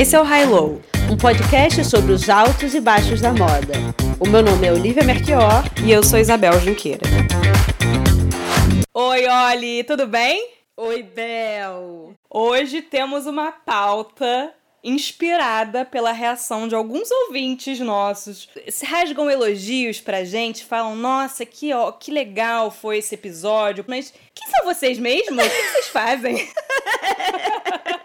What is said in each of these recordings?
Esse é o High Low, um podcast sobre os altos e baixos da moda. O meu nome é Olivia Merchior e eu sou Isabel Junqueira. Oi, Oli, tudo bem? Oi, Bel. Hoje temos uma pauta inspirada pela reação de alguns ouvintes nossos. Se rasgam elogios pra gente, falam: "Nossa, que ó, que legal foi esse episódio". Mas quem são vocês mesmos? O que vocês fazem?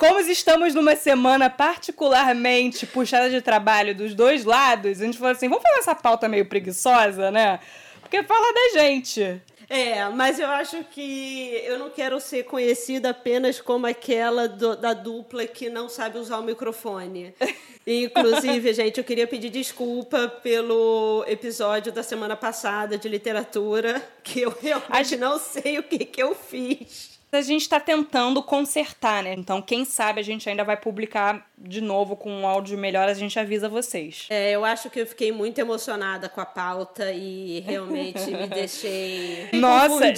Como estamos numa semana particularmente puxada de trabalho dos dois lados, a gente falou assim: vamos fazer essa pauta meio preguiçosa, né? Porque fala da gente. É, mas eu acho que eu não quero ser conhecida apenas como aquela do, da dupla que não sabe usar o microfone. Inclusive, gente, eu queria pedir desculpa pelo episódio da semana passada de literatura, que eu realmente não sei o que, que eu fiz a gente está tentando consertar, né? Então, quem sabe a gente ainda vai publicar de novo com um áudio melhor, a gente avisa vocês. É, eu acho que eu fiquei muito emocionada com a pauta e realmente me deixei. Nossa,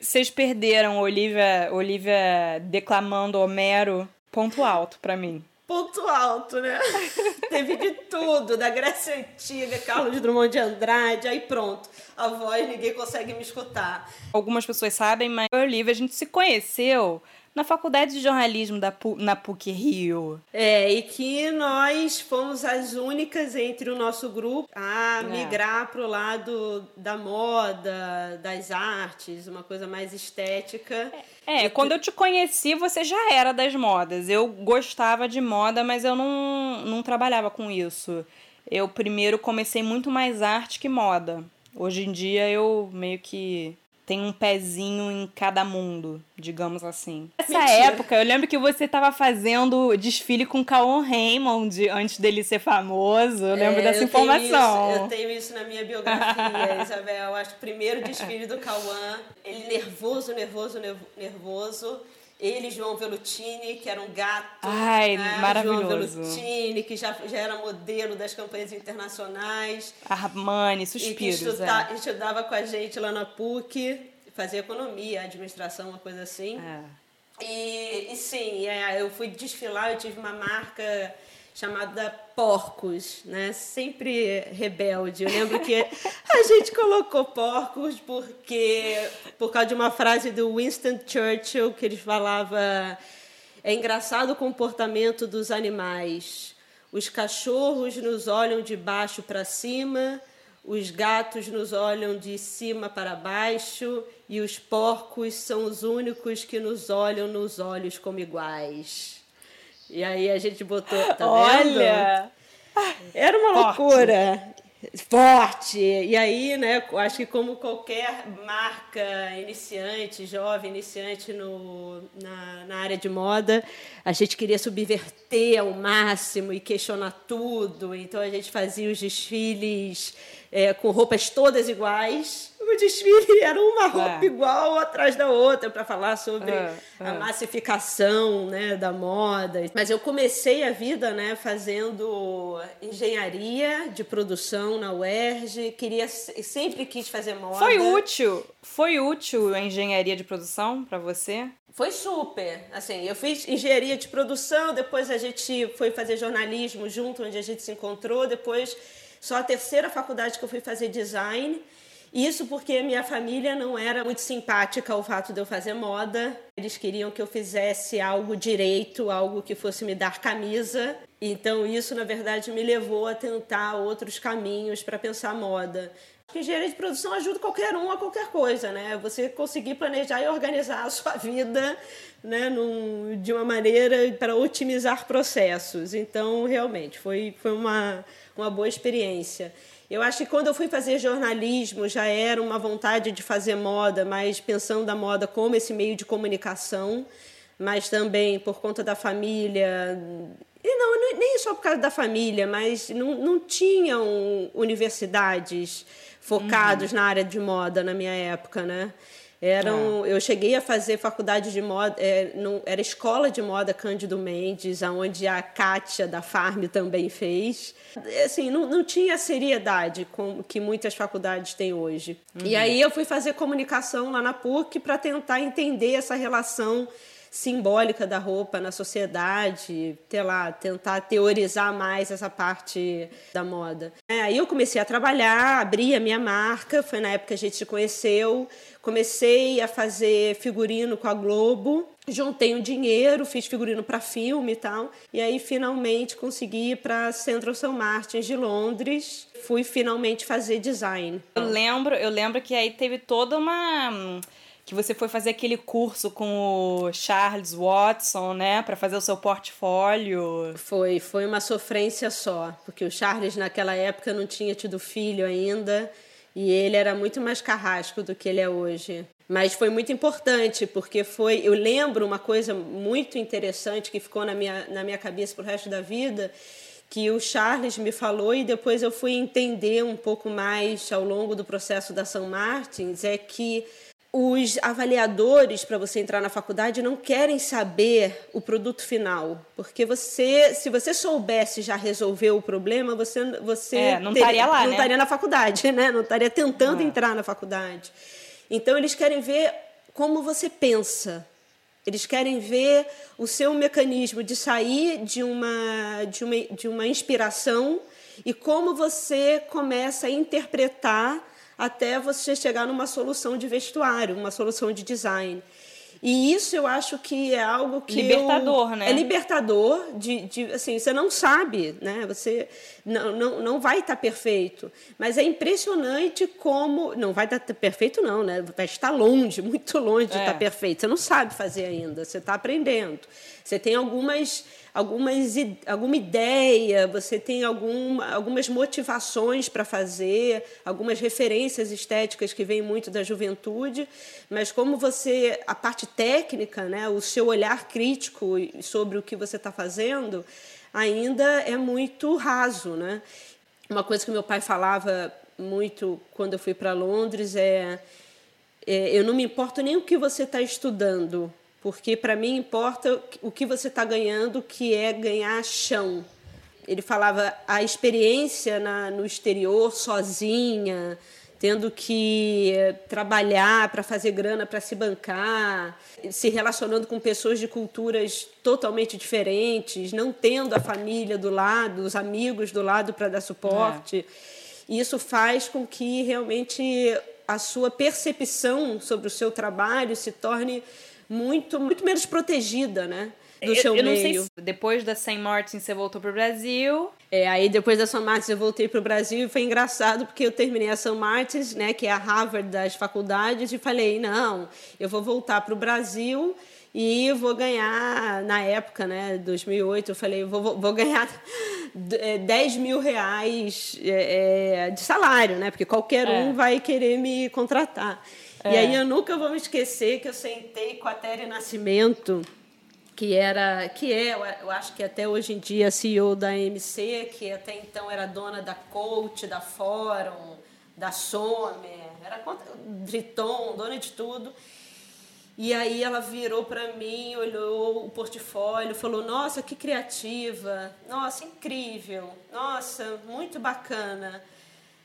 vocês perderam Olivia, Olivia declamando Homero, ponto alto para mim ponto alto, né? Teve de tudo, da Grécia Antiga, Carlos Drummond de Andrade, aí pronto. A voz, ninguém consegue me escutar. Algumas pessoas sabem, mas eu e Olivia, a gente se conheceu na faculdade de jornalismo da na PUC Rio. É, e que nós fomos as únicas entre o nosso grupo a é. migrar para o lado da moda, das artes, uma coisa mais estética. É, é quando eu te conheci, você já era das modas. Eu gostava de moda, mas eu não, não trabalhava com isso. Eu primeiro comecei muito mais arte que moda. Hoje em dia eu meio que tem um pezinho em cada mundo, digamos assim. Nessa Mentira. época, eu lembro que você estava fazendo desfile com Cauã Raymond antes dele ser famoso. Eu lembro é, dessa eu informação. Tenho isso, eu tenho isso na minha biografia, Isabel. Eu acho que o primeiro desfile do Cauã, ele nervoso, nervoso, nervoso. Ele João Velutini, que era um gato. Ai, né? maravilhoso. João Velutini, que já, já era modelo das campanhas internacionais. Armani, suspiros. E que estuda, é. estudava com a gente lá na PUC, fazia economia, administração, uma coisa assim. É. E, e sim, é, eu fui desfilar, eu tive uma marca chamada Porcos, né? Sempre rebelde. Eu lembro que a gente colocou porcos porque por causa de uma frase do Winston Churchill que ele falava é engraçado o comportamento dos animais. Os cachorros nos olham de baixo para cima, os gatos nos olham de cima para baixo e os porcos são os únicos que nos olham nos olhos como iguais. E aí a gente botou, tá Olha! Vendo? Era uma Forte. loucura. Forte! E aí, né, acho que como qualquer marca iniciante, jovem, iniciante no, na, na área de moda, a gente queria subverter ao máximo e questionar tudo. Então a gente fazia os desfiles é, com roupas todas iguais. O desfile era uma roupa é. igual atrás da outra para falar sobre é, a é. massificação né, da moda. Mas eu comecei a vida né, fazendo engenharia de produção na UERJ. Queria, sempre quis fazer moda. Foi útil? Foi útil a engenharia de produção para você? Foi super. Assim, eu fiz engenharia de produção, depois a gente foi fazer jornalismo junto, onde a gente se encontrou, depois só a terceira faculdade que eu fui fazer design. Isso porque minha família não era muito simpática ao fato de eu fazer moda. Eles queriam que eu fizesse algo direito, algo que fosse me dar camisa. Então isso, na verdade, me levou a tentar outros caminhos para pensar moda. Engenharia de produção ajuda qualquer um a qualquer coisa, né? Você conseguir planejar e organizar a sua vida né, num, de uma maneira para otimizar processos. Então, realmente, foi, foi uma, uma boa experiência. Eu acho que quando eu fui fazer jornalismo já era uma vontade de fazer moda, mas pensando a moda como esse meio de comunicação, mas também por conta da família. E não, nem só por causa da família, mas não, não tinham universidades focados uhum. na área de moda na minha época, né? Eram, é. Eu cheguei a fazer faculdade de moda, é, não, era escola de moda Cândido Mendes, onde a Kátia da Farm também fez. Assim, não, não tinha a seriedade com, que muitas faculdades têm hoje. Uhum. E aí eu fui fazer comunicação lá na PUC para tentar entender essa relação simbólica da roupa na sociedade, sei lá, tentar teorizar mais essa parte da moda. É, aí eu comecei a trabalhar, abri a minha marca, foi na época que a gente se conheceu, comecei a fazer figurino com a Globo, juntei um dinheiro, fiz figurino para filme e tal, e aí finalmente consegui ir para Central St. Martins de Londres, fui finalmente fazer design. Eu lembro, eu lembro que aí teve toda uma que você foi fazer aquele curso com o Charles Watson, né, para fazer o seu portfólio. Foi, foi uma sofrência só, porque o Charles naquela época não tinha tido filho ainda e ele era muito mais carrasco do que ele é hoje. Mas foi muito importante, porque foi. Eu lembro uma coisa muito interessante que ficou na minha, na minha cabeça pro resto da vida, que o Charles me falou e depois eu fui entender um pouco mais ao longo do processo da São Martins, é que os avaliadores para você entrar na faculdade não querem saber o produto final, porque você, se você soubesse já resolver o problema, você você é, não estaria lá, não né? estaria na faculdade, né? Não estaria tentando é. entrar na faculdade. Então eles querem ver como você pensa. Eles querem ver o seu mecanismo de sair de uma de uma, de uma inspiração e como você começa a interpretar até você chegar numa solução de vestuário, uma solução de design. E isso eu acho que é algo que libertador, eu, né? É libertador de, de assim, você não sabe, né? Você não, não, não vai estar perfeito, mas é impressionante como não vai estar perfeito não, né? Vai estar longe, muito longe de é. estar perfeito. Você não sabe fazer ainda, você está aprendendo. Você tem algumas algumas, alguma ideia, você tem algum, algumas motivações para fazer, algumas referências estéticas que vêm muito da juventude, mas como você, a parte técnica, né, o seu olhar crítico sobre o que você está fazendo, ainda é muito raso. Né? Uma coisa que meu pai falava muito quando eu fui para Londres é, é eu não me importo nem o que você está estudando, porque para mim importa o que você está ganhando, que é ganhar chão. Ele falava a experiência na, no exterior, sozinha, tendo que trabalhar para fazer grana para se bancar, se relacionando com pessoas de culturas totalmente diferentes, não tendo a família do lado, os amigos do lado para dar suporte. É. Isso faz com que realmente a sua percepção sobre o seu trabalho se torne muito, muito menos protegida, né? Do eu, seu eu meio. Se depois da St. Martin você voltou para o Brasil. É, aí depois da St. Martin eu voltei para o Brasil e foi engraçado porque eu terminei a St. Martins, né, que é a Harvard das faculdades, e falei, não, eu vou voltar para o Brasil e vou ganhar, na época, né, 2008, eu falei, vou, vou ganhar 10 mil reais é, é, de salário, né, porque qualquer é. um vai querer me contratar. É. E aí eu nunca vou me esquecer que eu sentei com a Tere Nascimento, que era, que é, eu acho que até hoje em dia CEO da MC, que até então era dona da Coach, da Fórum, da Sommer, era Driton, dona de tudo. E aí ela virou para mim, olhou o portfólio, falou: "Nossa, que criativa! Nossa, incrível! Nossa, muito bacana!"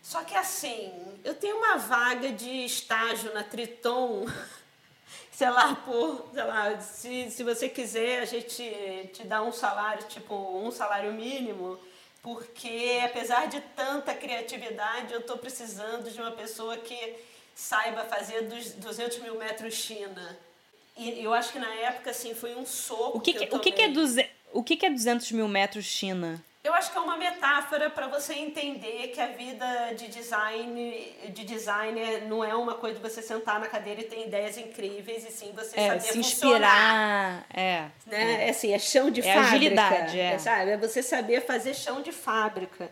Só que assim, eu tenho uma vaga de estágio na Triton, sei lá, por, sei lá, se, se você quiser, a gente te dá um salário, tipo, um salário mínimo, porque apesar de tanta criatividade, eu estou precisando de uma pessoa que saiba fazer dos 200 mil metros China. E eu acho que na época, assim, foi um soco. O que, que, que o que, que é duze... o que, que é 200 mil metros China? Eu acho que é uma metáfora para você entender que a vida de design, de designer não é uma coisa de você sentar na cadeira e ter ideias incríveis e sim você é, saber se inspirar. É, né? É. assim, é chão de é fábrica. agilidade, é. é. Sabe? É você saber fazer chão de fábrica.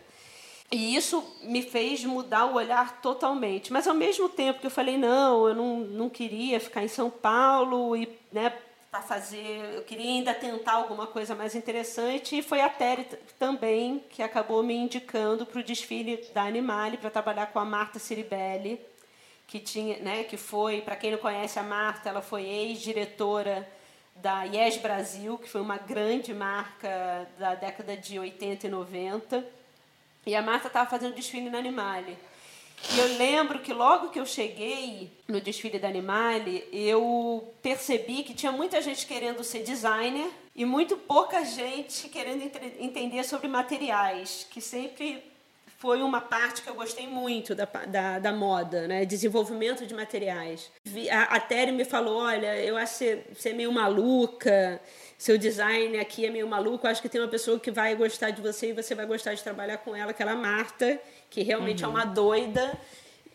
E isso me fez mudar o olhar totalmente. Mas ao mesmo tempo que eu falei, não, eu não, não queria ficar em São Paulo e né, para fazer, eu queria ainda tentar alguma coisa mais interessante e foi a Terry também que acabou me indicando para o desfile da Animale para trabalhar com a Marta Ciribelli, que tinha, né, que foi, para quem não conhece a Marta, ela foi ex-diretora da Yes Brasil, que foi uma grande marca da década de 80 e 90. E a Marta estava fazendo desfile na Animale. E eu lembro que logo que eu cheguei no desfile da Animale, eu percebi que tinha muita gente querendo ser designer e muito pouca gente querendo entender sobre materiais, que sempre foi uma parte que eu gostei muito da, da, da moda, né? Desenvolvimento de materiais. A, a Terry me falou, olha, eu acho que você é meio maluca, seu design aqui é meio maluco, acho que tem uma pessoa que vai gostar de você e você vai gostar de trabalhar com ela, que é a Marta, que realmente é uhum. é uma doida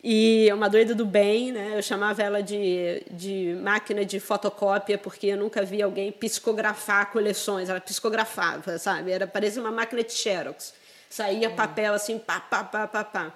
e é uma doida do bem, né? Eu chamava ela de, de máquina de fotocópia porque eu nunca vi alguém psicografar coleções. Ela psicografava, sabe? Era parecia uma máquina de xerox. Saía uhum. papel assim, pá, pá, pá, pá, pá.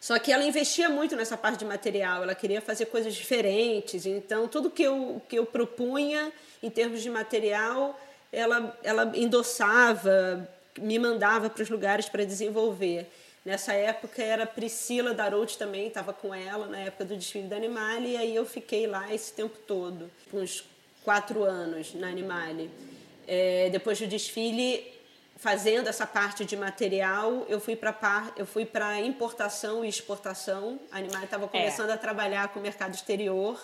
Só que ela investia muito nessa parte de material, ela queria fazer coisas diferentes. Então, tudo que eu, que eu propunha em termos de material, ela, ela endossava, me mandava para os lugares para desenvolver. Nessa época era Priscila Darout também, estava com ela na época do desfile da Animale, e aí eu fiquei lá esse tempo todo, uns quatro anos na Animale. É, depois do desfile, fazendo essa parte de material, eu fui para par, eu fui para importação e exportação. A Animale estava é. começando é. a trabalhar com o mercado exterior.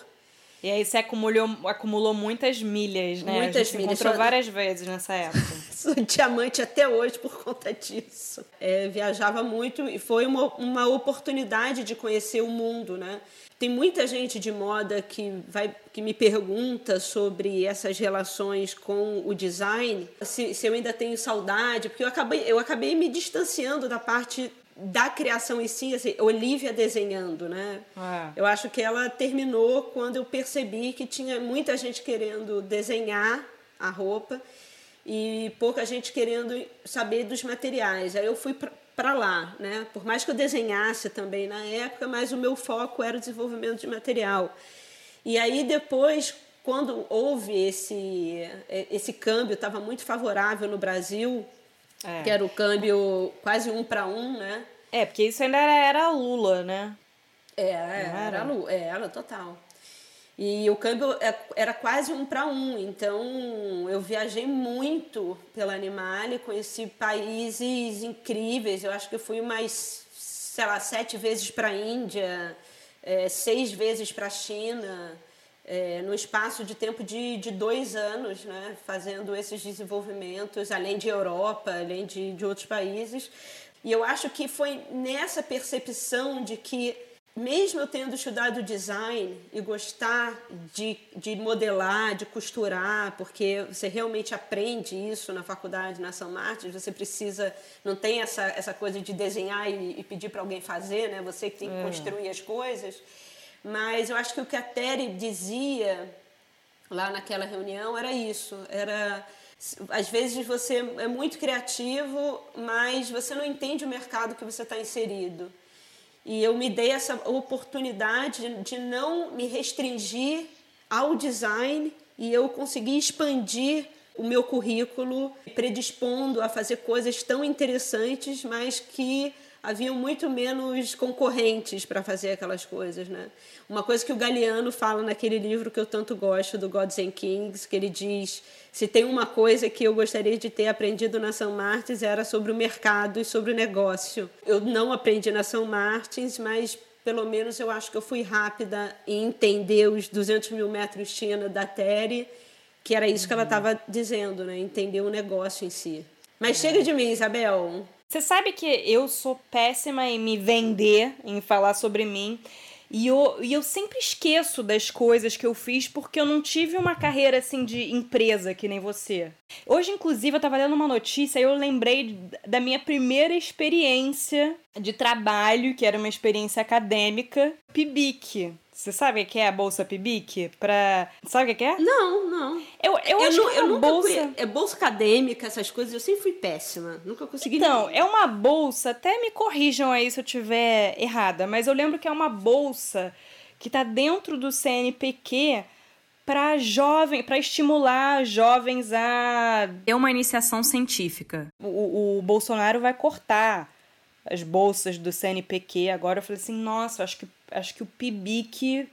E aí você acumulou, acumulou muitas milhas, né? Muitas milhas. encontrou várias vezes nessa época. Sou diamante até hoje por conta disso. É, viajava muito e foi uma, uma oportunidade de conhecer o mundo, né? Tem muita gente de moda que, vai, que me pergunta sobre essas relações com o design, se, se eu ainda tenho saudade, porque eu acabei, eu acabei me distanciando da parte da criação em si, assim, Olivia desenhando, né? É. Eu acho que ela terminou quando eu percebi que tinha muita gente querendo desenhar a roupa e pouca gente querendo saber dos materiais. Aí eu fui para lá, né? Por mais que eu desenhasse também na época, mas o meu foco era o desenvolvimento de material. E aí depois, quando houve esse esse câmbio, estava muito favorável no Brasil é. Que era o câmbio quase um para um, né? É, porque isso ainda era, era Lula, né? É, era, era Lula, é, era total. E o câmbio é, era quase um para um, então eu viajei muito pela Animale, conheci países incríveis. Eu acho que fui mais, sei lá, sete vezes para a Índia, é, seis vezes para a China é, no espaço de tempo de, de dois anos, né, fazendo esses desenvolvimentos, além de Europa, além de, de outros países. E eu acho que foi nessa percepção de que, mesmo eu tendo estudado design e gostar de, de modelar, de costurar, porque você realmente aprende isso na faculdade, na São Martins, você precisa, não tem essa, essa coisa de desenhar e, e pedir para alguém fazer, né? você que tem que é. construir as coisas. Mas eu acho que o que a Terry dizia lá naquela reunião era isso, era às vezes você é muito criativo, mas você não entende o mercado que você está inserido. E eu me dei essa oportunidade de não me restringir ao design e eu consegui expandir o meu currículo, predispondo a fazer coisas tão interessantes, mas que haviam muito menos concorrentes para fazer aquelas coisas, né? Uma coisa que o Galeano fala naquele livro que eu tanto gosto, do Gods and Kings, que ele diz: se tem uma coisa que eu gostaria de ter aprendido na São Martins era sobre o mercado e sobre o negócio. Eu não aprendi na São Martins, mas pelo menos eu acho que eu fui rápida em entender os 200 mil metros China da Terry, que era isso que ela estava uhum. dizendo, né? Entender o negócio em si. Mas é. chega de mim, Isabel. Você sabe que eu sou péssima em me vender, em falar sobre mim. E eu, e eu sempre esqueço das coisas que eu fiz porque eu não tive uma carreira assim de empresa que nem você. Hoje, inclusive, eu tava lendo uma notícia e eu lembrei da minha primeira experiência de trabalho, que era uma experiência acadêmica, PIBIC. Você sabe o que é a bolsa PIBIC? Pra... Sabe o que é? Não, não. Eu, eu, eu acho não, que é uma bolsa. Fui, é bolsa acadêmica, essas coisas, eu sempre fui péssima. Nunca consegui. Então, é uma bolsa, até me corrijam aí se eu tiver errada, mas eu lembro que é uma bolsa que tá dentro do CNPq para jovem, para estimular jovens a ter uma iniciação científica. O, o Bolsonaro vai cortar as bolsas do CNPq agora. Eu falei assim, nossa, acho que acho que o PIBIC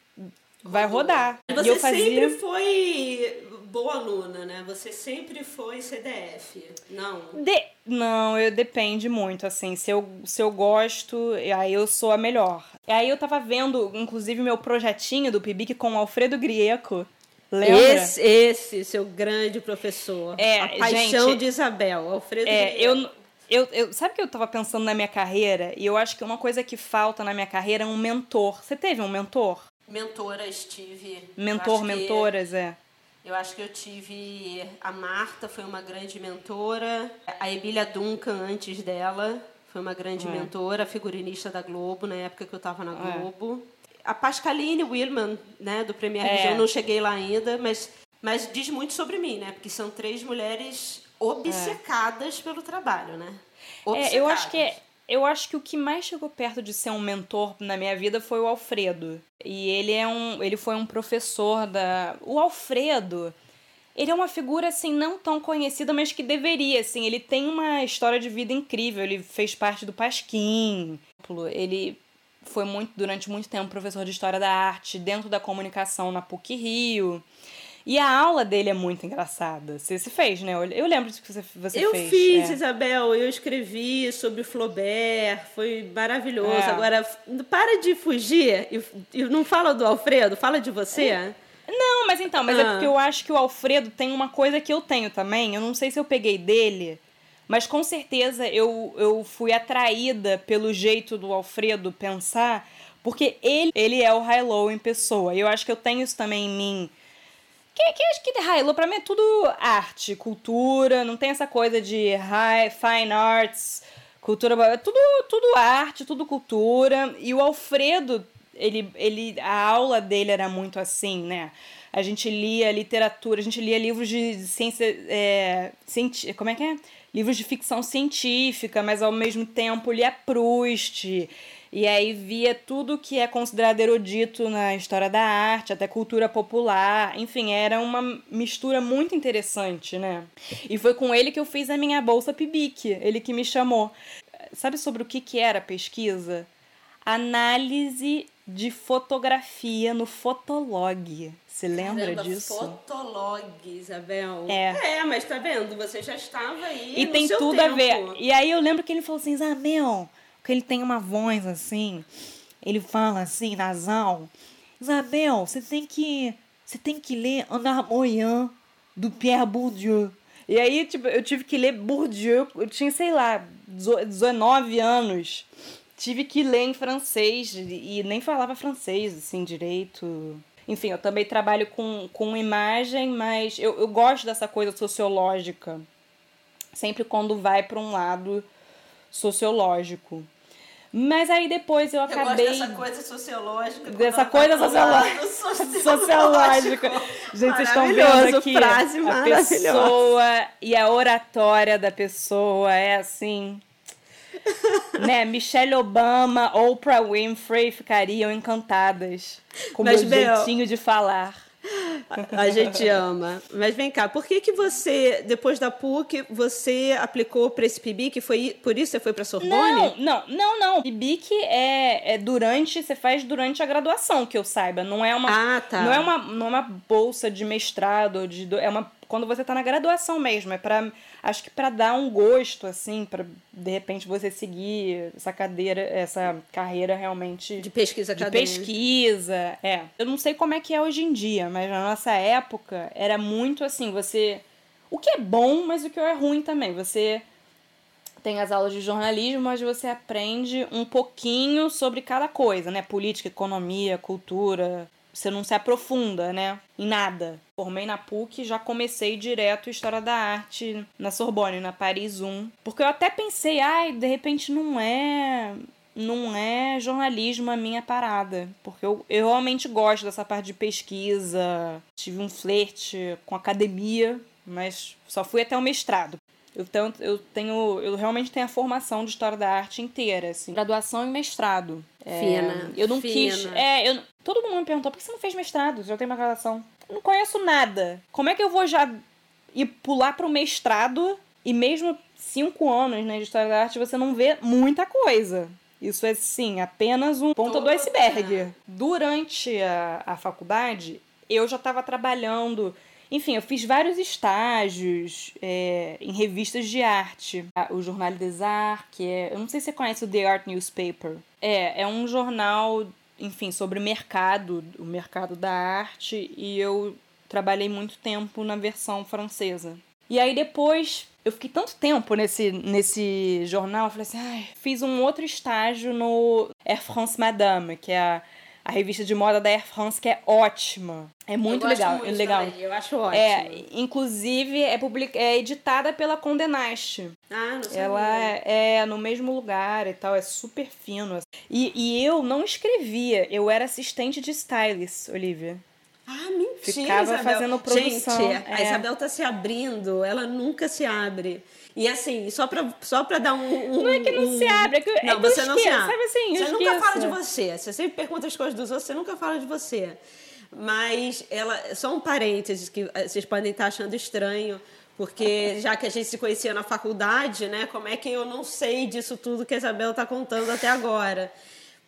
vai rodar. Você e eu fazia... sempre foi boa aluna, né? Você sempre foi CDF, não? De... Não, eu depende muito, assim. Se eu, se eu gosto, aí eu sou a melhor. Aí eu tava vendo, inclusive, meu projetinho do PIBIC com o Alfredo Grieco. Lembra? Esse, esse, seu grande professor. É, a paixão gente, de Isabel, Alfredo É, Grieco. eu, eu, eu. Sabe que eu tava pensando na minha carreira? E eu acho que uma coisa que falta na minha carreira é um mentor. Você teve um mentor? Mentoras tive. Mentor, acho que- mentoras, é. Eu acho que eu tive. A Marta foi uma grande mentora. A Emília Duncan, antes dela, foi uma grande É. mentora, figurinista da Globo, na época que eu estava na É. Globo. A Pascaline Willman, né, do Premier É. Vision, eu não cheguei lá ainda, mas, mas diz muito sobre mim, né? Porque são três mulheres obcecadas pelo trabalho, né? É, eu acho que Obcecadas. eu acho que o que mais chegou perto de ser um mentor na minha vida foi o Alfredo. E ele é um, ele foi um professor da, o Alfredo. Ele é uma figura assim não tão conhecida, mas que deveria, assim, ele tem uma história de vida incrível. Ele fez parte do Pasquim. Ele foi muito durante muito tempo professor de história da arte dentro da comunicação na PUC Rio. E a aula dele é muito engraçada. Você se fez, né? Eu- Eu lembro que você, você Eu fez. fiz, é. Isabel, eu escrevi sobre Flaubert, foi maravilhoso. É. Agora, para de fugir e, e não fala do Alfredo, fala de você. Não, mas então, mas é Ah. porque eu acho que o Alfredo tem uma coisa que eu tenho também. Eu não sei se eu peguei dele, mas com certeza eu, eu fui atraída pelo jeito do Alfredo pensar, porque ele, ele é o high-low em pessoa. E eu acho que eu tenho isso também em mim. Que, que acho que high-low pra mim é tudo arte, cultura, não tem essa coisa de high, fine arts, cultura, é tudo, tudo arte, tudo cultura. E o Alfredo, ele, ele, a aula dele era muito assim, né? A gente lia literatura, a gente lia livros de ciência, é, cienti- como é que é? Livros de ficção científica, mas ao mesmo tempo lia Proust. E aí via tudo que é considerado erudito na história da arte, até cultura popular. Enfim, era uma mistura muito interessante, né? E foi com ele que eu fiz a minha bolsa Pibic, ele que me chamou. Sabe sobre o que, que era a pesquisa? Análise de fotografia no Fotolog. Você lembra Caramba, disso? Fotolog, Isabel. É. É, mas tá vendo? Você já estava aí. E tem tudo a tempo. ver. E aí eu lembro que ele falou assim, Isabel, que ele tem uma voz assim, ele fala assim, nasal. Isabel, você tem que. Você tem que ler Ana Moyan do Pierre Bourdieu. E aí, tipo, eu tive que ler Bourdieu, eu tinha, sei lá, 19 anos. Tive que ler em francês e nem falava francês, assim, direito. Enfim, eu também trabalho com, com imagem, mas eu, eu gosto dessa coisa sociológica sempre quando vai para um lado sociológico. Mas aí depois eu Eu acabei gosto dessa coisa sociológica. dessa coisa sociológica. Gente, vocês estão vendo aqui frase a pessoa e a oratória da pessoa é assim, né? Michelle Obama, Oprah Winfrey ficariam encantadas com o meu jeitinho de falar. A gente ama. Mas vem cá, por que que você, depois da PUC, você aplicou para esse PIB, que foi por isso você foi para Sorbonne? Não, não, não, não. IBIC é, é durante, você faz durante a graduação, que eu saiba. Não é uma, Ah, tá. não é uma, não é uma bolsa de mestrado, de, é uma quando você tá na graduação mesmo, é para acho que para dar um gosto assim, para de repente você seguir essa cadeira, essa carreira realmente De pesquisa de acadêmica. pesquisa, é. Eu não sei como é que é hoje em dia, mas na nossa época era muito assim, você o que é bom, mas o que é ruim também. Você tem as aulas de jornalismo, mas você aprende um pouquinho sobre cada coisa, né? Política, economia, cultura. Você não se aprofunda, né? Em nada. Formei na PUC, já comecei direto História da Arte na Sorbonne, na Paris 1. Porque eu até pensei, ai, de repente não é não é jornalismo a minha parada. Porque eu, eu realmente gosto dessa parte de pesquisa. Tive um flerte com academia, mas só fui até o mestrado. Eu tenho, eu tenho, eu realmente tenho a formação de história da arte inteira, assim, graduação e mestrado. É, Fina, Eu não fina. quis. É, eu, todo mundo me perguntou por que você não fez mestrado? Já tem uma graduação. Eu não conheço nada. Como é que eu vou já ir pular para o mestrado e mesmo cinco anos né, de história da arte você não vê muita coisa? Isso é, sim, apenas um ponta do iceberg. Durante a, a faculdade, eu já estava trabalhando Enfim, eu fiz vários estágios é, em revistas de arte. O Jornal des Arts, que é. Eu não sei se você conhece o The Art Newspaper. É, é um jornal, enfim, sobre mercado, o mercado da arte, e eu trabalhei muito tempo na versão francesa. E aí depois eu fiquei tanto tempo nesse, nesse jornal, eu falei assim, ai, fiz um outro estágio no Air France Madame, que é a a revista de moda da Air France, que é ótima. É muito legal. Muito legal. Também. Eu acho ótimo. É, inclusive, é, public... é editada pela Condé Nast. Ah, não sei. Ela é, é no mesmo lugar e tal, é super fino. E, e eu não escrevia, eu era assistente de stylist, Olivia. Ah, mentira, Ficava Isabel. fazendo produção. Gente, a é. Isabel tá se abrindo, ela nunca se abre. E assim, só pra, só pra dar um, um Não é que não um... se abre, é que, Não, é que você não se abre. Sabe assim, Você nunca fala de você. Você sempre pergunta as coisas dos outros, você nunca fala de você. Mas ela, só um parênteses que eh, vocês podem estar achando estranho, porque já que a gente se conhecia na faculdade, né? Como é que eu não sei disso tudo que a Isabel está contando até agora?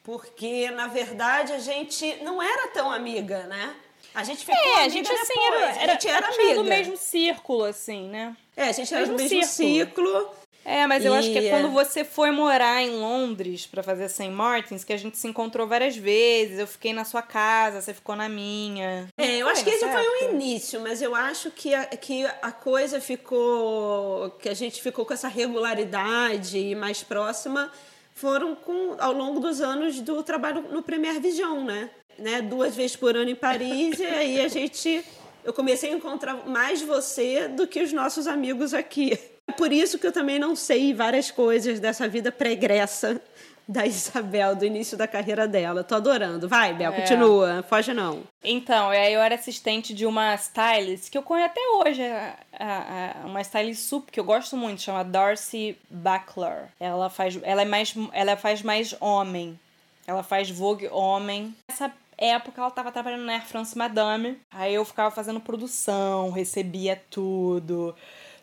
Porque, na verdade, a gente não era tão amiga, né? A gente ficou É, a gente depois, assim era, era, a gente era amiga. do mesmo círculo, assim, né? É, a gente era do mesmo mesmo ciclo. É, mas eu acho que E, é quando é. você foi morar em Londres pra fazer St. Martins que a gente se encontrou várias vezes. Eu fiquei na sua casa, você ficou na minha. É, eu Foi acho que esse foi o início, mas eu acho que a, que a coisa ficou. que a gente ficou com essa regularidade e mais próxima foram com, ao longo dos anos do trabalho no Premier Vision, né? né? Duas vezes por ano em Paris, e aí a gente. Eu comecei a encontrar mais você do que os nossos amigos aqui. É por isso que eu também não sei várias coisas dessa vida pregressa da Isabel, do início da carreira dela. Tô adorando. Vai, Bel, É. continua. Foge não. Então, aí eu era assistente de uma stylist que eu conheço até hoje, a- a- uma stylist sup que eu gosto muito, chama Darcy Buckler. Ela faz, ela é mais, ela faz mais homem. Ela faz Vogue homem. Nessa época ela tava trabalhando na Air France Madame. Aí eu ficava fazendo produção, recebia tudo,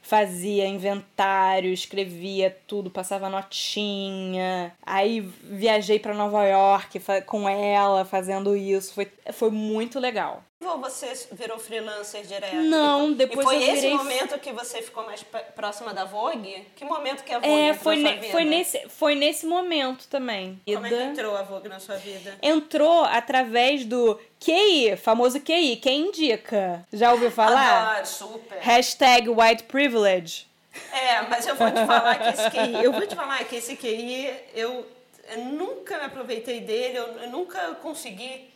fazia inventário, escrevia tudo, passava notinha. Aí viajei pra Nova York com ela fazendo isso. Foi, foi muito legal. Ou você virou freelancer direto? Não, E depois foi eu esse virei- momento que você ficou mais próxima da Vogue? Que momento que a Vogue É, entrou foi, na sua ne- vida? foi, nesse, foi nesse momento também. Como é que entrou a Vogue na sua vida? entrou através do QI, famoso QI, quem indica? Já ouviu falar? Adoro, super. Hashtag white privilege. É, mas eu vou te falar que esse QI, eu vou te falar que esse QI, eu, eu nunca me aproveitei dele, eu, eu nunca consegui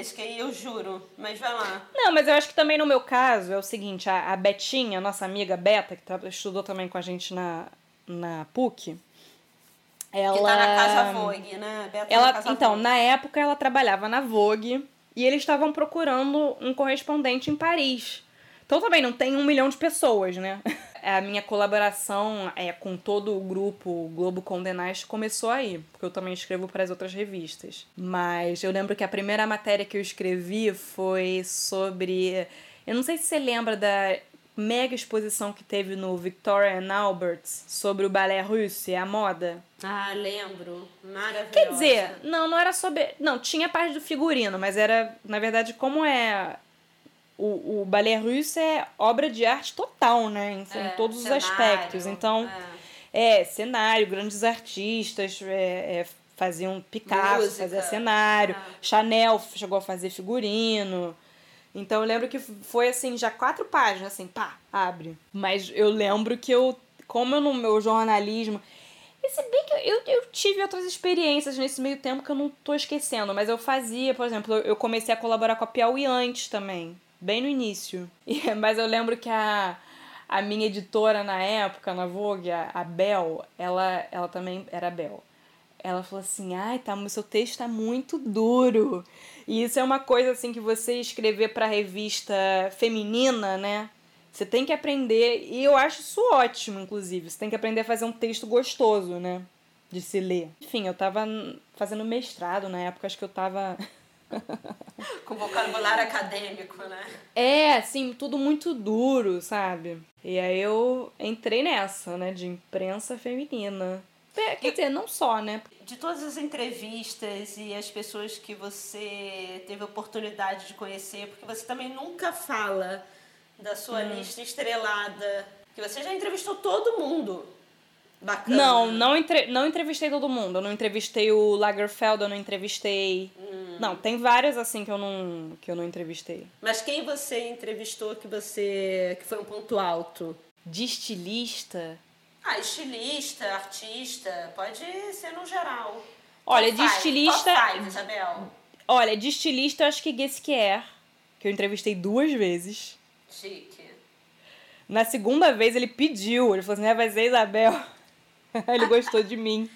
esse QI, eu juro. Mas vai lá. Não, mas eu acho que também no meu caso é o seguinte, a, a Betinha, nossa amiga Beta, que tra- estudou também com a gente na, na PUC, ela... Que tá na Casa Vogue, né? Beta Ela, na Casa então, Vogue. na época ela trabalhava na Vogue e eles estavam procurando um correspondente em Paris. Então também não tem um milhão de pessoas, né? A minha colaboração é, com todo o grupo Globo Condenast começou aí, porque eu também escrevo para as outras revistas. Mas eu lembro que a primeira matéria que eu escrevi foi sobre. Eu não sei se você lembra da mega exposição que teve no Victoria and Alberts sobre o balé russo e a moda. Ah, lembro. Maravilhosa. Quer dizer, não, não era sobre. Não, tinha parte do figurino, mas era, na verdade, como é. O, o balé russo é obra de arte total, né? Em, em É, todos cenário, os aspectos. Então, é, cenário, grandes artistas é, é, faziam Picasso, Música. fazia cenário, Ah. Chanel chegou a fazer figurino. Então eu lembro que foi assim, já quatro páginas, assim, pá, abre. Mas eu lembro que eu, como eu no meu jornalismo. E se bem que eu, eu tive outras experiências nesse meio tempo que eu não tô esquecendo, mas eu fazia, por exemplo, eu comecei a colaborar com a Piauí antes também, bem no início. E- mas eu lembro que a, a minha editora na época, na Vogue, a, a Bel, ela, ela também era Bel. Ela falou assim: ai, tá, o seu texto tá muito duro. E isso é uma coisa assim que você escrever pra revista feminina, né? Você tem que aprender, e eu acho isso ótimo, inclusive. Você tem que aprender a fazer um texto gostoso, né? De se ler. Enfim, eu tava fazendo mestrado na época, acho que eu tava. Com vocabulário acadêmico, né? É, assim, tudo muito duro, sabe? E aí eu entrei nessa, né? De imprensa feminina. Quer dizer, não só, né? De todas as entrevistas e as pessoas que você teve oportunidade de conhecer, porque você também nunca fala da sua hum. lista estrelada, que você já entrevistou todo mundo. Bacana. Não, não, entre, não entrevistei todo mundo. Eu não entrevistei o Lagerfeld, eu não entrevistei. Hum. Não, tem várias assim que eu não que eu não entrevistei. Mas quem você entrevistou que você que foi um ponto alto? De estilista? Ah, estilista, artista, pode ser no geral. Olha, top de estilista. Top five, Isabel. Olha, de estilista eu acho que Guesquier, que eu entrevistei duas vezes. Chique. Na segunda vez ele pediu, ele falou assim: ah, vai ser Isabel. ele gostou de mim.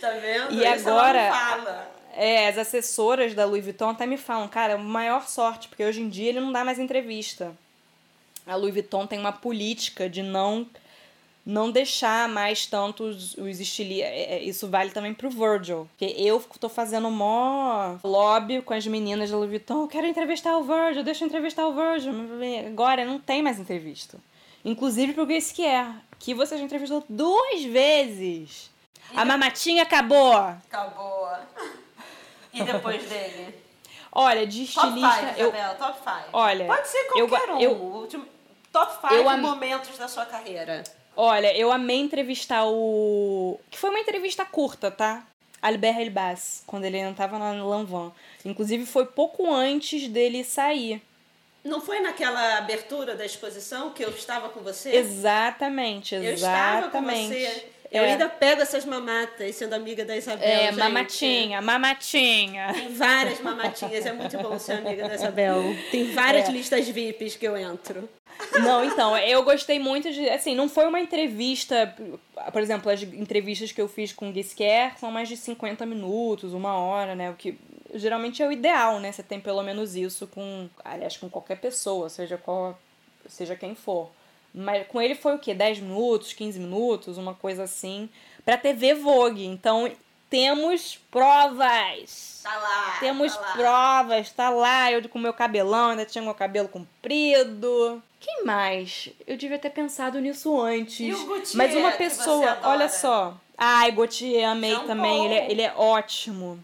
Tá vendo? E Isso agora. É, as assessoras da Louis Vuitton até me falam, cara, maior sorte, porque hoje em dia ele não dá mais entrevista. A Louis Vuitton tem uma política de não não deixar mais tanto os, os estilistas. É, é, isso vale também pro Virgil. Porque eu tô fazendo mó lobby com as meninas da Louis Vuitton. Eu quero entrevistar o Virgil, deixa eu entrevistar o Virgil. Agora não tem mais entrevista. Inclusive pro Grace Kier, que você já entrevistou duas vezes. E a mamatinha acabou. Acabou. E depois dele? Olha, de estilista. Top 5, eu... Isabel, top 5. Olha. Pode ser qualquer eu, um. Eu, top 5 am... momentos da sua carreira. Olha, eu amei entrevistar o. Que foi uma entrevista curta, tá? Albert Elbaz, quando ele ainda tava na Lanvin. Inclusive, foi pouco antes dele sair. Não foi naquela abertura da exposição que eu estava com você? Exatamente, exatamente. Eu estava com você. Eu é. ainda pego essas mamatas, sendo amiga da Isabel. É, gente. mamatinha, mamatinha. Tem várias mamatinhas, é muito bom ser amiga da Isabel. Tem várias é. listas VIPs que eu entro. Não, então, eu gostei muito de. Assim, não foi uma entrevista. Por exemplo, as entrevistas que eu fiz com o Guisquer são mais de 50 minutos, uma hora, né? O que geralmente é o ideal, né? Você tem pelo menos isso com. Aliás, com qualquer pessoa, seja qual. Seja quem for. Mas com ele foi o quê? 10 minutos, 15 minutos, uma coisa assim. Pra TV Vogue. Então temos provas. Tá lá. Temos tá lá. provas, tá lá. Eu com meu cabelão, ainda tinha meu cabelo comprido. Quem mais? Eu devia ter pensado nisso antes. E o Gautier, Mas uma pessoa, olha só. Ai, Gautier, amei Jean também. Ele é, ele é ótimo.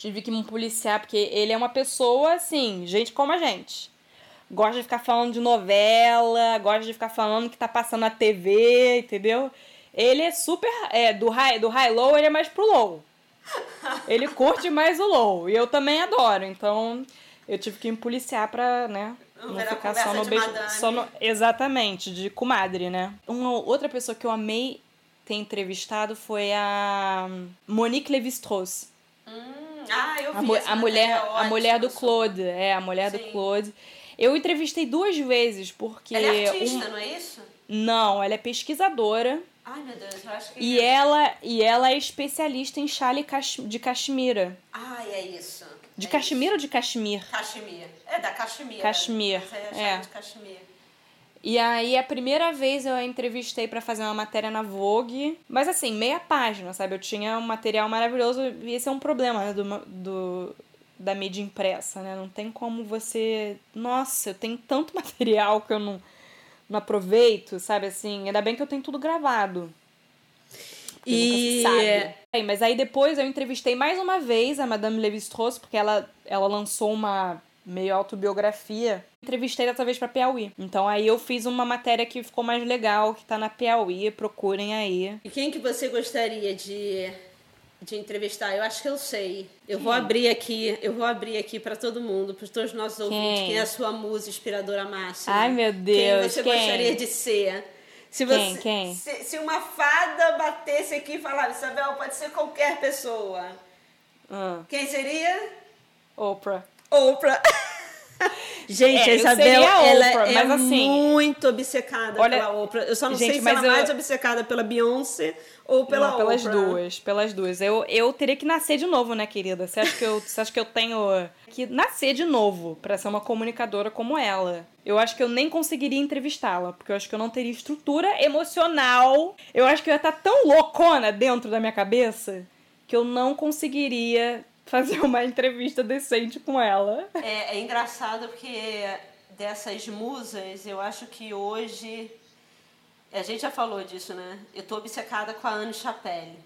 Tive que me policiar, porque ele é uma pessoa, assim, gente como a gente gosta de ficar falando de novela, gosta de ficar falando que tá passando na TV, entendeu? Ele é super. É, do high, do high low, ele é mais pro low. Ele curte mais o low. E eu também adoro. Então, eu tive que me policiar pra, né? Não, não ficar só no beijo. Só no, exatamente, de comadre, né? Uma outra pessoa que eu amei ter entrevistado foi a Monique Levi-Strauss. Hum, ah, eu vi a, a mulher, a mulher do Claude. É, a mulher Sim. do Claude. Eu entrevistei duas vezes, porque. Ela é artista, um... não é isso? Não, ela é pesquisadora. Ai, meu Deus, eu acho que. E ela, e ela é especialista em chale de cachemira. Ai, é isso. De é cachemira ou de cachemir? Cachemir. É da cachemira. Cachemir. é, é. de cachemir. E aí, a primeira vez eu a entrevistei para fazer uma matéria na Vogue. Mas assim, meia página, sabe? Eu tinha um material maravilhoso e esse é um problema né, do, do, da mídia impressa, né? Não tem como você. Nossa, eu tenho tanto material que eu não, não aproveito, sabe assim? Ainda bem que eu tenho tudo gravado. E. É, mas aí depois eu entrevistei mais uma vez a Madame Levi-Strauss, porque ela, ela lançou uma meio autobiografia. Entrevistei dessa vez para Piauí. Então aí eu fiz uma matéria que ficou mais legal, que tá na Piauí, procurem aí. E quem que você gostaria de de entrevistar. Eu acho que eu sei. Eu quem? vou abrir aqui, eu vou abrir aqui para todo mundo, para todos os nossos quem? ouvintes, quem é a sua musa inspiradora máxima. Ai, meu Deus. Quem você quem? gostaria de ser? Se você, quem? Quem? Se, se uma fada batesse aqui e falasse, Isabel, pode ser qualquer pessoa. Hum. Quem seria? Oprah. Oprah. Gente, é, a Isabel, a ela é assim, muito obcecada olha, pela Oprah. Eu só não gente, sei se ela é eu... mais obcecada pela Beyoncé ou pela não, pelas duas, pelas duas. Eu, eu teria que nascer de novo, né, querida? Você acha que eu, você acha que eu tenho que nascer de novo para ser uma comunicadora como ela? Eu acho que eu nem conseguiria entrevistá-la, porque eu acho que eu não teria estrutura emocional. Eu acho que eu ia estar tão loucona dentro da minha cabeça que eu não conseguiria fazer uma entrevista decente com ela. É, é engraçado porque dessas musas, eu acho que hoje a gente já falou disso, né? Eu tô obcecada com a Anne Chapelle.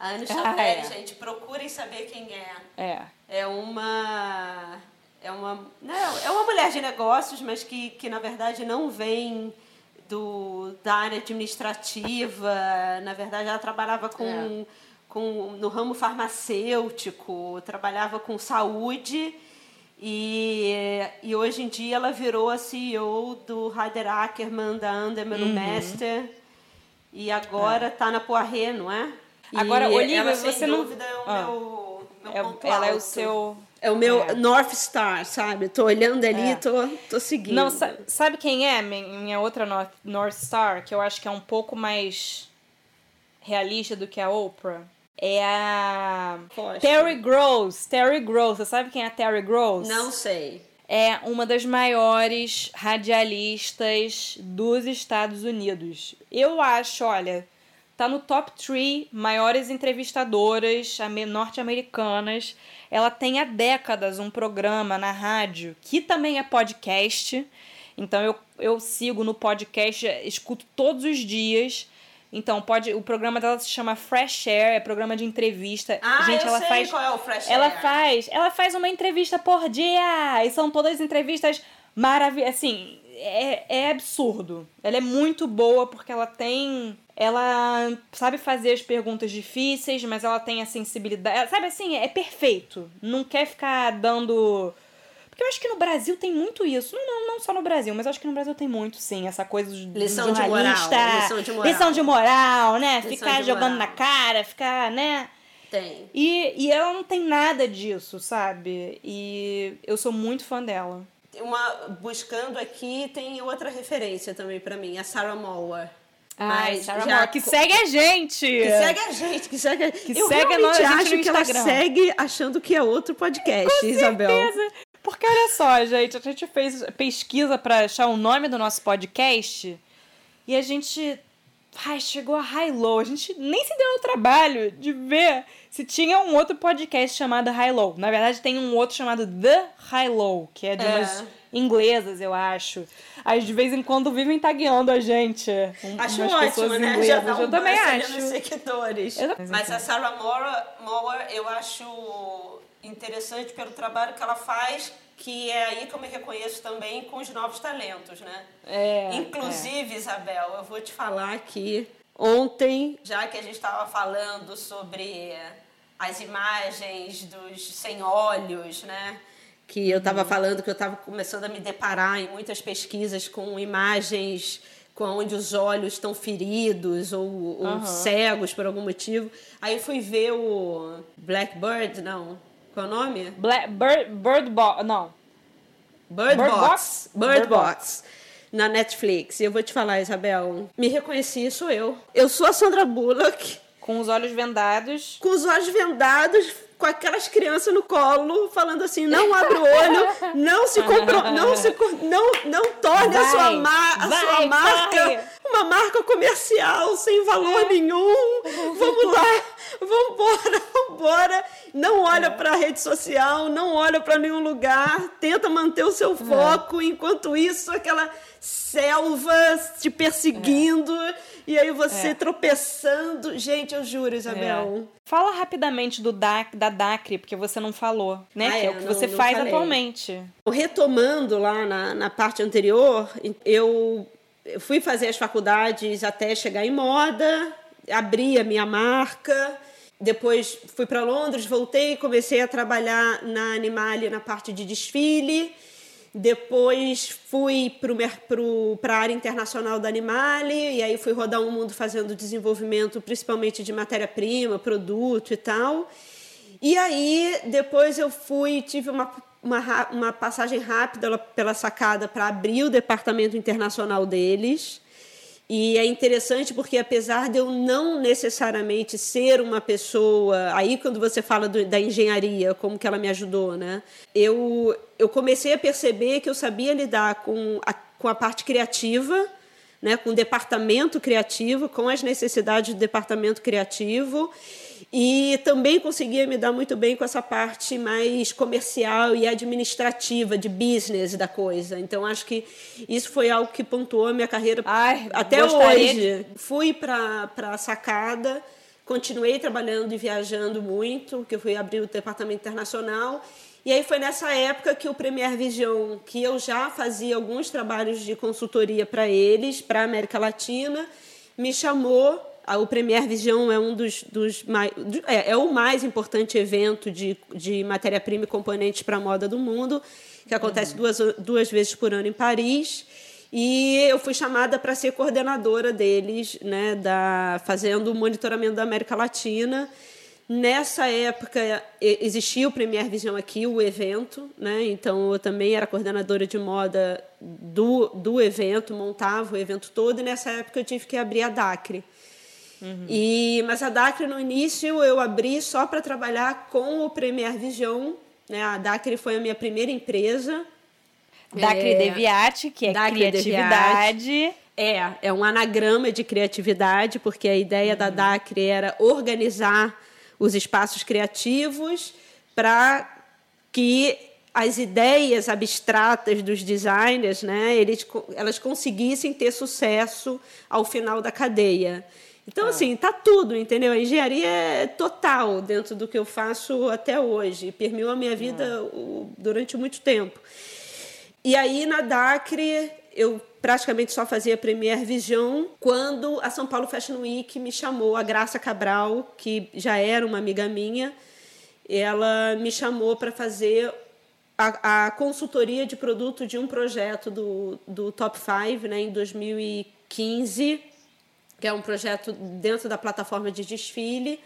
A Anne Chapelle, ah, é. gente, procurem saber quem é. É. É uma é uma, não, é uma mulher de negócios, mas que, que na verdade não vem do, da área administrativa. Na verdade, ela trabalhava com, é. Com, no ramo farmacêutico, trabalhava com saúde. E, e hoje em dia ela virou a CEO do Heider Ackermann, da Anderman uhum. Master. E agora está é. na Poiré, não é? E agora, Olivia, ela, você não... dúvida, é o ah. meu, meu é, ponto Ela alto. é o seu... É o meu é. North Star, sabe? Tô olhando ali, é. tô, tô seguindo. Não, sabe quem é minha outra North, North Star? Que eu acho que é um pouco mais realista do que a Oprah? É a Poxa. Terry Gross. Terry Gross. Você sabe quem é a Terry Gross? Não sei. É uma das maiores radialistas dos Estados Unidos. Eu acho, olha, tá no top 3 maiores entrevistadoras norte-americanas. Ela tem há décadas um programa na rádio que também é podcast. Então eu, eu sigo no podcast, escuto todos os dias. Então, pode, o programa dela se chama Fresh Air, é programa de entrevista. Ah, Gente, eu ela sei faz, qual é o Fresh ela Air. faz, ela faz uma entrevista por dia. E são todas entrevistas maravilhosas, assim, é, é absurdo. Ela é muito boa porque ela tem ela sabe fazer as perguntas difíceis, mas ela tem a sensibilidade. Sabe assim, é perfeito. Não quer ficar dando. Porque eu acho que no Brasil tem muito isso. Não, não, não só no Brasil, mas acho que no Brasil tem muito, sim, essa coisa do lição de moral, lição de moral. Lição de moral, né? Lição ficar jogando na cara, ficar, né? Tem. E, e ela não tem nada disso, sabe? E eu sou muito fã dela. Uma, buscando aqui, tem outra referência também para mim, a Sarah Moore. Ai, Sarah já... Moore, que segue a gente! Que segue a gente, que segue a que Eu segue realmente a acho que ela segue achando que é outro podcast, Com Isabel. Certeza. Porque olha só, gente, a gente fez pesquisa para achar o nome do nosso podcast e a gente ai, chegou a High Low. A gente nem se deu o trabalho de ver se tinha um outro podcast chamado High Low. Na verdade, tem um outro chamado The High Low, que é de é. umas inglesas, eu acho. Aí de vez em quando vivem tagueando a gente. Um, acho ótimo, pessoas né? Inglesas. Já dá um eu também acho. nos seguidores. Eu... Mas a Sarah Moore, Moore, eu acho interessante pelo trabalho que ela faz, que é aí que eu me reconheço também com os novos talentos, né? É, Inclusive, é. Isabel, eu vou te falar aqui. Ontem, já que a gente estava falando sobre as imagens dos sem olhos, né? que eu estava falando que eu estava começando a me deparar em muitas pesquisas com imagens com onde os olhos estão feridos ou, ou uhum. cegos por algum motivo. Aí fui ver o Blackbird, não. Qual é o nome? Black, Bird, Bird Box, não. Bird, Bird Box. Box? Bird, Bird Box. Box. Na Netflix. E eu vou te falar, Isabel, me reconheci, sou eu. Eu sou a Sandra Bullock. Com os olhos vendados. Com os olhos vendados, com aquelas crianças no colo, falando assim: não abre o olho, não se compro, não se não não torne vai, a sua, mar, a vai, sua marca vai. uma marca comercial sem valor é. nenhum. Vamos lá, vamos embora, vamos embora. Não olha é. para a rede social, não olha para nenhum lugar, tenta manter o seu é. foco, enquanto isso aquela selva te perseguindo. É e aí você é. tropeçando. Gente, eu juro, Isabel. É. Fala rapidamente do DAC, da DACRE, porque você não falou, né? Ah, que é, é o que não, você não faz falei. atualmente. Retomando lá na, na parte anterior, eu fui fazer as faculdades até chegar em moda, abri a minha marca. Depois fui para Londres, voltei, comecei a trabalhar na Animalia na parte de desfile. Depois fui para a área internacional da Animale, e aí fui rodar o um mundo fazendo desenvolvimento, principalmente de matéria-prima, produto e tal. E aí, depois eu fui, tive uma, uma, uma passagem rápida pela sacada para abrir o departamento internacional deles. E é interessante porque, apesar de eu não necessariamente ser uma pessoa. Aí, quando você fala do, da engenharia, como que ela me ajudou, né? Eu, eu comecei a perceber que eu sabia lidar com a, com a parte criativa, né? com o departamento criativo, com as necessidades do departamento criativo e também conseguia me dar muito bem com essa parte mais comercial e administrativa, de business da coisa. Então, acho que isso foi algo que pontuou a minha carreira Ai, até hoje. Fui para a sacada, continuei trabalhando e viajando muito, que eu fui abrir o departamento internacional. E aí foi nessa época que o Premier Vision, que eu já fazia alguns trabalhos de consultoria para eles, para a América Latina, me chamou. O Premier Vision é um dos, dos mais, é, é o mais importante evento de, de matéria-prima e componentes para a moda do mundo, que acontece uhum. duas, duas vezes por ano em Paris. E eu fui chamada para ser coordenadora deles, né, da, fazendo o monitoramento da América Latina. Nessa época existia o Premier Vision aqui, o evento, né? Então eu também era coordenadora de moda do, do evento, montava o evento todo, e nessa época eu tive que abrir a DACRE. Uhum. E, mas a DACRE no início eu abri só para trabalhar com o Premier Vision. Né? A DACRE foi a minha primeira empresa. DACRE é, Deviate, que é Dacre criatividade. Deviate. É, é um anagrama de criatividade, porque a ideia uhum. da DACRE era organizar os espaços criativos para que as ideias abstratas dos designers, né, eles, elas conseguissem ter sucesso ao final da cadeia. Então, ah. assim, tá tudo, entendeu? A engenharia é total dentro do que eu faço até hoje. Permeou a minha vida ah. durante muito tempo. E aí, na DACRE, eu praticamente só fazia Premier Vision quando a São Paulo Fashion Week me chamou, a Graça Cabral, que já era uma amiga minha, ela me chamou para fazer a, a, consultoria de produto de um projeto do, do Top 5 né, em 2015, que é um projeto dentro da plataforma de desfile.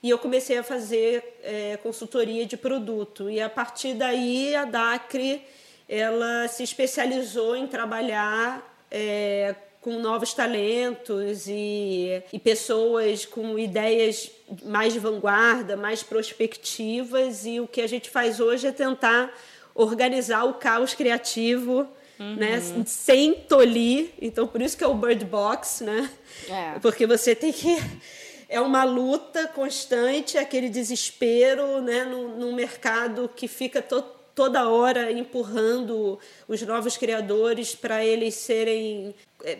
E eu comecei a fazer é, consultoria de produto. E a partir daí a DACRE ela se especializou em trabalhar é, com novos talentos e, e pessoas com ideias mais de vanguarda, mais prospectivas. E o que a gente faz hoje é tentar organizar o caos criativo. Uhum. Né, sem tolir, então por isso que é o Bird Box, né? É. Porque você tem que é uma luta constante, aquele desespero, né, num, mercado que fica totalmente toda hora empurrando os novos criadores para eles serem é,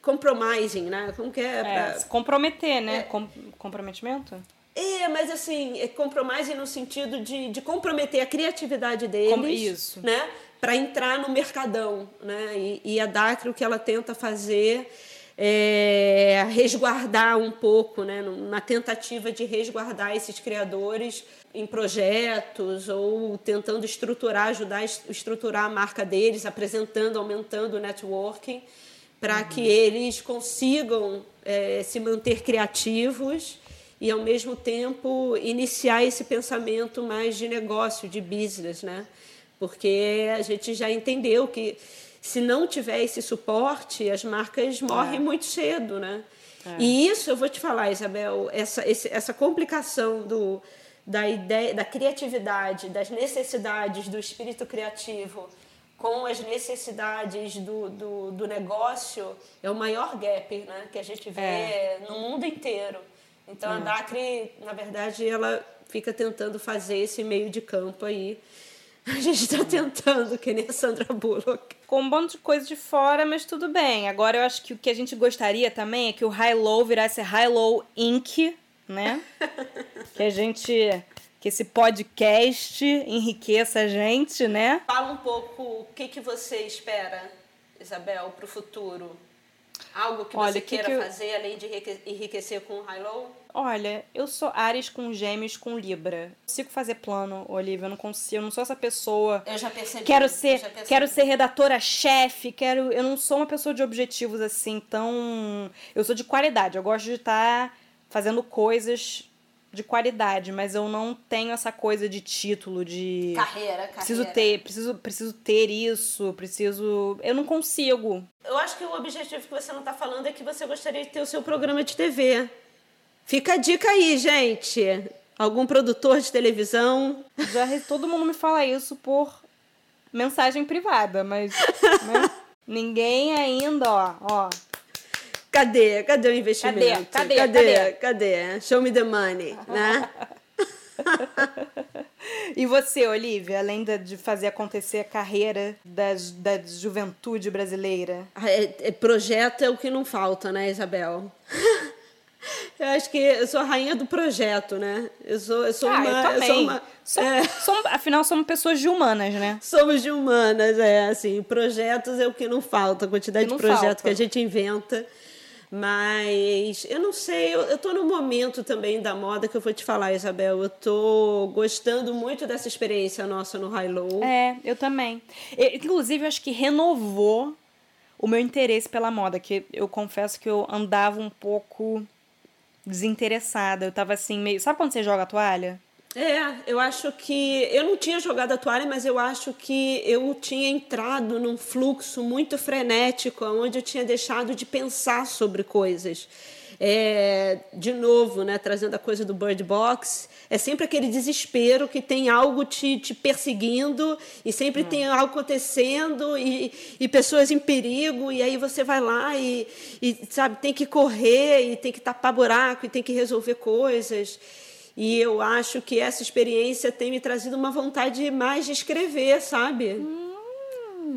compromising, né? Como que é? é pra... se comprometer, né? É. Com comprometimento? É, mas assim, é compromising no sentido de, de comprometer a criatividade deles. Como isso. Né? Para entrar no mercadão, né? E, e a Dacre, o que ela tenta fazer é, resguardar um pouco, né, na tentativa de resguardar esses criadores em projetos ou tentando estruturar, ajudar a estruturar a marca deles, apresentando, aumentando o networking, para uhum. que eles consigam é, se manter criativos e, ao mesmo tempo, iniciar esse pensamento mais de negócio, de business, né? Porque a gente já entendeu que se não tiver esse suporte, as marcas morrem é. muito cedo, né? É. E isso eu vou te falar, Isabel, essa, esse, essa complicação do, da ideia, da criatividade, das necessidades do espírito criativo com as necessidades do, do, do negócio é o maior gap né, que a gente vê é. no mundo inteiro. Então é. a Dacre, na verdade, ela fica tentando fazer esse meio de campo aí a gente está tentando, que nem a Sandra Bullock. Com um monte de coisa de fora, mas tudo bem. Agora eu acho que o que a gente gostaria também é que o High Low virasse High Low Inc., né? que a gente. Que esse podcast enriqueça a gente, né? Fala um pouco o que, que você espera, Isabel, para o futuro. Algo que Olha, você que queira que eu... fazer além de enriquecer com o High Low? Olha, eu sou Ares com gêmeos com Libra. Não consigo fazer plano, Olivia. Eu não consigo, eu não sou essa pessoa. Eu já percebi. Quero ser, quero ser redatora-chefe, quero. Eu não sou uma pessoa de objetivos assim, tão. Eu sou de qualidade. Eu gosto de estar fazendo coisas de qualidade, mas eu não tenho essa coisa de título, de. Carreira, carreira. Preciso ter, preciso, preciso ter isso, preciso. Eu não consigo. Eu acho que o objetivo que você não está falando é que você gostaria de ter o seu programa de TV. Fica a dica aí, gente. Algum produtor de televisão. Já todo mundo me fala isso por mensagem privada, mas né? ninguém ainda, ó, ó. Cadê? Cadê o investimento? Cadê? Cadê? Cadê? Cadê? Cadê? Show me the money, né? e você, Olivia, além de fazer acontecer a carreira das, da juventude brasileira? É, é, projeto é o que não falta, né, Isabel? Eu acho que eu sou a rainha do projeto, né? Eu sou, eu sou ah, uma. Eu, eu sou uma é. somos, afinal, somos pessoas de humanas, né? Somos de humanas, é. Assim, projetos é o que não falta, a quantidade de projetos que a gente inventa. Mas eu não sei, eu, estou no momento também da moda que eu vou te falar, Isabel. Eu estou gostando muito dessa experiência nossa no High Low. É, eu também. Inclusive, eu acho que renovou o meu interesse pela moda, que eu confesso que eu andava um pouco desinteressada. Eu tava assim, meio. Sabe quando você joga a toalha? É, eu acho que. Eu não tinha jogado a toalha, mas eu acho que eu tinha entrado num fluxo muito frenético, onde eu tinha deixado de pensar sobre coisas. É, de novo, né, trazendo a coisa do Bird Box, é sempre aquele desespero que tem algo te, te perseguindo e sempre hum. tem algo acontecendo e, e pessoas em perigo, e aí você vai lá e, e sabe, tem que correr e tem que tapar buraco e tem que resolver coisas. E eu acho que essa experiência tem me trazido uma vontade mais de escrever, sabe? Hum.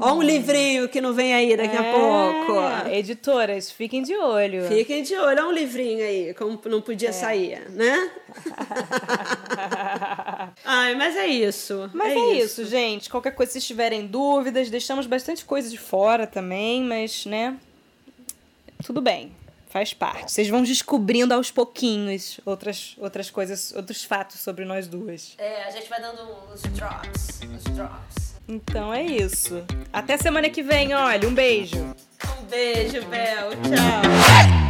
Ó um livrinho que não vem aí daqui é, a pouco. Editoras, fiquem de olho. Fiquem de olho. Olha um livrinho aí, como não podia é. sair, né? Ai, mas é isso. Mas é, é isso. isso. gente. Qualquer coisa, se tiverem dúvidas, deixamos bastante coisa de fora também, mas, né? Tudo bem. Faz parte. Vocês vão descobrindo aos pouquinhos outras, outras coisas, outros fatos sobre nós duas. É, a gente vai dando uns drops. Uns drops. Então é isso. Até semana que vem, olha. Um beijo. Um beijo, Bel. Tchau.